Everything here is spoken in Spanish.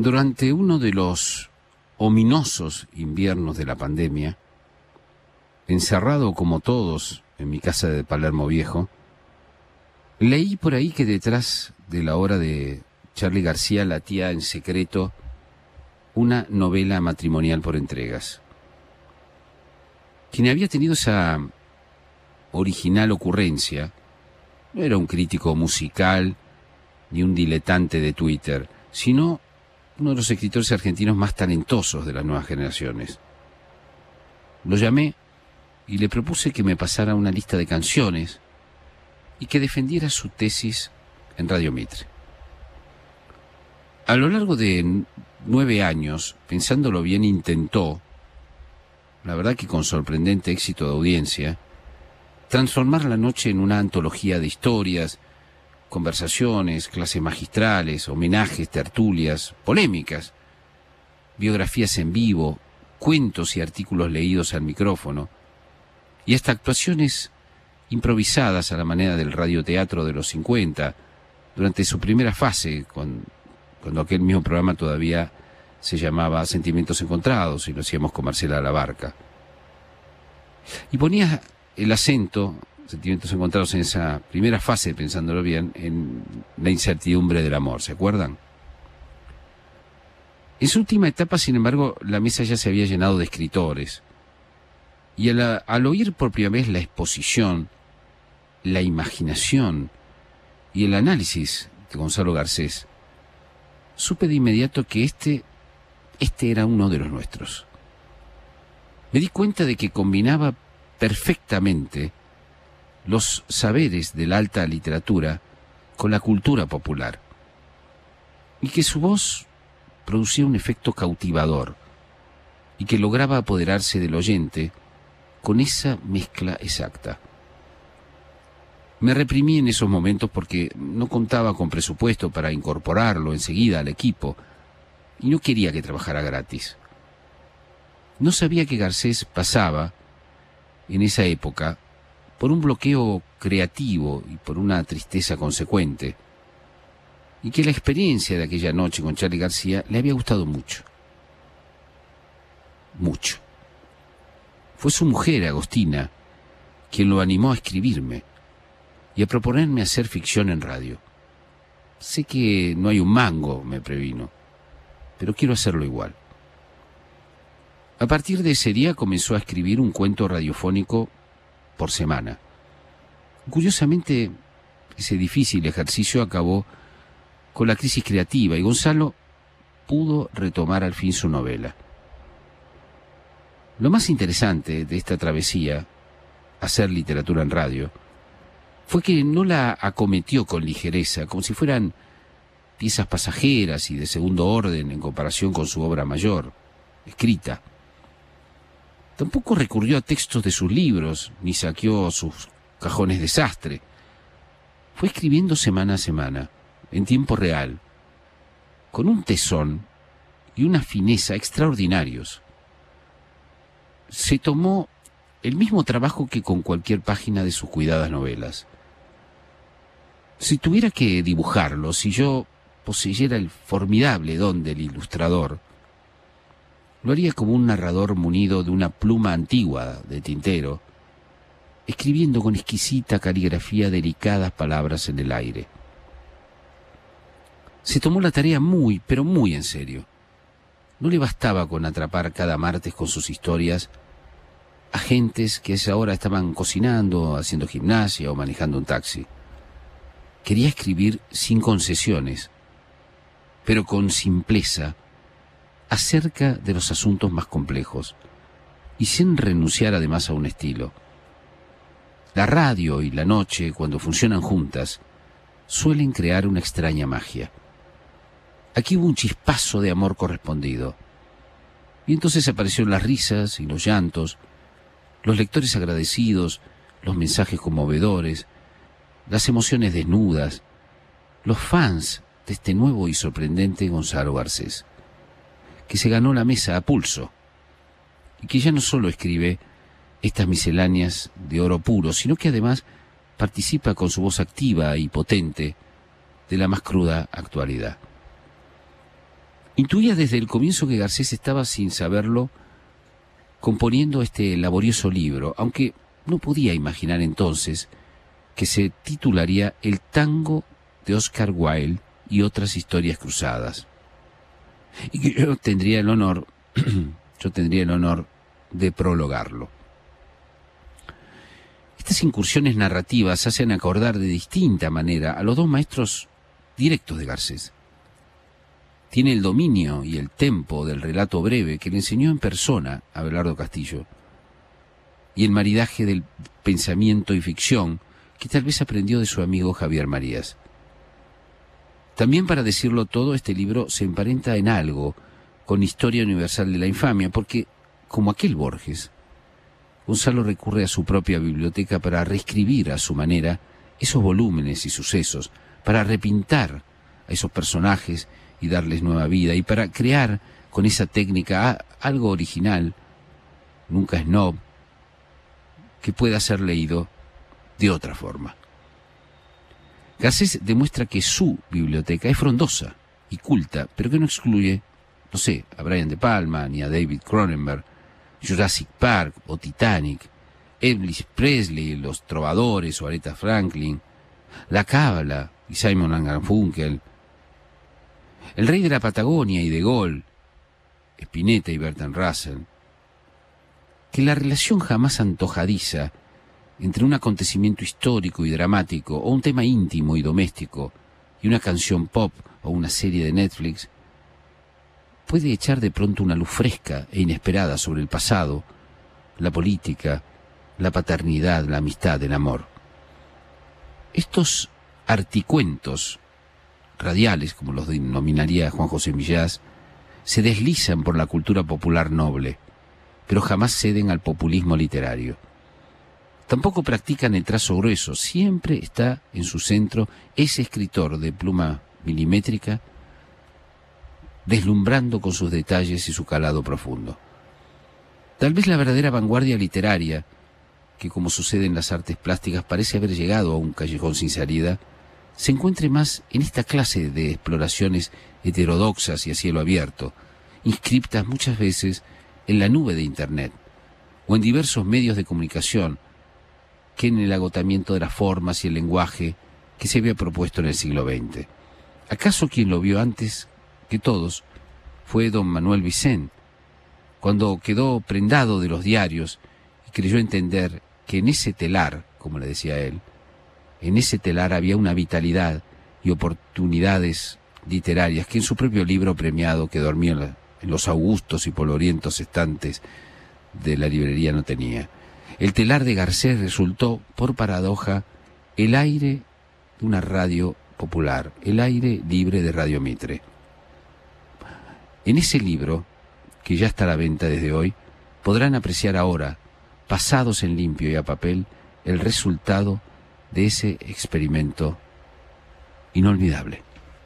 Durante uno de los ominosos inviernos de la pandemia, encerrado como todos en mi casa de Palermo Viejo, leí por ahí que detrás de la obra de Charlie García latía en secreto una novela matrimonial por entregas. Quien había tenido esa original ocurrencia no era un crítico musical ni un diletante de Twitter, sino uno de los escritores argentinos más talentosos de las nuevas generaciones. Lo llamé y le propuse que me pasara una lista de canciones y que defendiera su tesis en Radio Mitre. A lo largo de nueve años, pensándolo bien, intentó, la verdad que con sorprendente éxito de audiencia, transformar la noche en una antología de historias, conversaciones, clases magistrales, homenajes, tertulias, polémicas, biografías en vivo, cuentos y artículos leídos al micrófono, y hasta actuaciones improvisadas a la manera del radioteatro de los 50, durante su primera fase, cuando aquel mismo programa todavía se llamaba Sentimientos Encontrados y lo hacíamos con Marcela La Barca. Y ponía el acento sentimientos encontrados en esa primera fase, pensándolo bien, en la incertidumbre del amor, ¿se acuerdan? En su última etapa, sin embargo, la mesa ya se había llenado de escritores. Y al, oír por primera vez la exposición, la imaginación y el análisis de Gonzalo Garcés, supe de inmediato que este, este era uno de los nuestros. Me di cuenta de que combinaba perfectamente los saberes de la alta literatura con la cultura popular, y que su voz producía un efecto cautivador, y que lograba apoderarse del oyente con esa mezcla exacta. Me reprimí en esos momentos porque no contaba con presupuesto para incorporarlo enseguida al equipo y no quería que trabajara gratis. No sabía que Garcés pasaba, en esa época, por un bloqueo creativo y por una tristeza consecuente, y que la experiencia de aquella noche con Charlie García le había gustado mucho. Mucho. Fue su mujer, Agostina, quien lo animó a escribirme y a proponerme hacer ficción en radio. Sé que no hay un mango, me previno, pero quiero hacerlo igual. A partir de ese día comenzó a escribir un cuento radiofónico por semana. Curiosamente, ese difícil ejercicio acabó con la crisis creativa y Gonzalo pudo retomar al fin su novela. Lo más interesante de esta travesía, hacer literatura en radio, fue que no la acometió con ligereza, como si fueran piezas pasajeras y de segundo orden en comparación con su obra mayor, escrita. Tampoco recurrió a textos de sus libros, ni saqueó sus cajones desastre. Fue escribiendo semana a semana, en tiempo real, con un tesón y una fineza extraordinarios. Se tomó el mismo trabajo que con cualquier página de sus cuidadas novelas. Si tuviera que dibujarlo, si yo poseyera el formidable don del ilustrador, lo haría como un narrador munido de una pluma antigua de tintero, escribiendo con exquisita caligrafía delicadas palabras en el aire. Se tomó la tarea muy, pero muy en serio. No le bastaba con atrapar cada martes con sus historias a gentes que a esa hora estaban cocinando, haciendo gimnasia o manejando un taxi. Quería escribir sin concesiones, pero con simpleza, acerca de los asuntos más complejos y sin renunciar además a un estilo. La radio y la noche, cuando funcionan juntas, suelen crear una extraña magia. Aquí hubo un chispazo de amor correspondido. Y entonces aparecieron las risas y los llantos, los lectores agradecidos, los mensajes conmovedores, las emociones desnudas, los fans de este nuevo y sorprendente Gonzalo Garcés que se ganó la mesa a pulso y que ya no solo escribe estas misceláneas de oro puro, sino que además participa con su voz activa y potente de la más cruda actualidad. Intuía desde el comienzo que Garcés estaba, sin saberlo, componiendo este laborioso libro, aunque no podía imaginar entonces que se titularía El tango de Oscar Wilde y otras historias cruzadas. Y que yo tendría el honor, yo tendría el honor de prologarlo. Estas incursiones narrativas hacen acordar de distinta manera a los dos maestros directos de Garcés. Tiene el dominio y el tempo del relato breve que le enseñó en persona a Belardo Castillo, y el maridaje del pensamiento y ficción que tal vez aprendió de su amigo Javier Marías. También para decirlo todo, este libro se emparenta en algo con Historia Universal de la Infamia, porque, como aquel Borges, Gonzalo recurre a su propia biblioteca para reescribir a su manera esos volúmenes y sucesos, para repintar a esos personajes y darles nueva vida, y para crear con esa técnica algo original, nunca snob, que pueda ser leído de otra forma. Garcés demuestra que su biblioteca es frondosa y culta, pero que no excluye, no sé, a Brian De Palma ni a David Cronenberg, Jurassic Park o Titanic, Elvis Presley, Los Trovadores o Aretha Franklin, La Cábala y Simon Garfunkel, El Rey de la Patagonia y De Gaulle, Spinetta y Bertrand Russell, que la relación jamás antojadiza entre un acontecimiento histórico y dramático o un tema íntimo y doméstico y una canción pop o una serie de Netflix puede echar de pronto una luz fresca e inesperada sobre el pasado, la política, la paternidad, la amistad, el amor. Estos articuentos radiales, como los denominaría Juan José Millás, se deslizan por la cultura popular noble, pero jamás ceden al populismo literario. Tampoco practican el trazo grueso, siempre está en su centro ese escritor de pluma milimétrica deslumbrando con sus detalles y su calado profundo. Tal vez la verdadera vanguardia literaria, que como sucede en las artes plásticas parece haber llegado a un callejón sin salida, se encuentre más en esta clase de exploraciones heterodoxas y a cielo abierto, inscriptas muchas veces en la nube de Internet o en diversos medios de comunicación, que en el agotamiento de las formas y el lenguaje que se había propuesto en el siglo XX. ¿Acaso quien lo vio antes que todos fue don Manuel Vicent, cuando quedó prendado de los diarios y creyó entender que en ese telar, como le decía él, en ese telar había una vitalidad y oportunidades literarias que en su propio libro premiado que dormía en los augustos y polvorientos estantes de la librería no tenía. El telar de Garcés resultó, por paradoja, el aire de una radio popular, el aire libre de Radio Mitre. En ese libro, que ya está a la venta desde hoy, podrán apreciar ahora, pasados en limpio y a papel, el resultado de ese experimento inolvidable.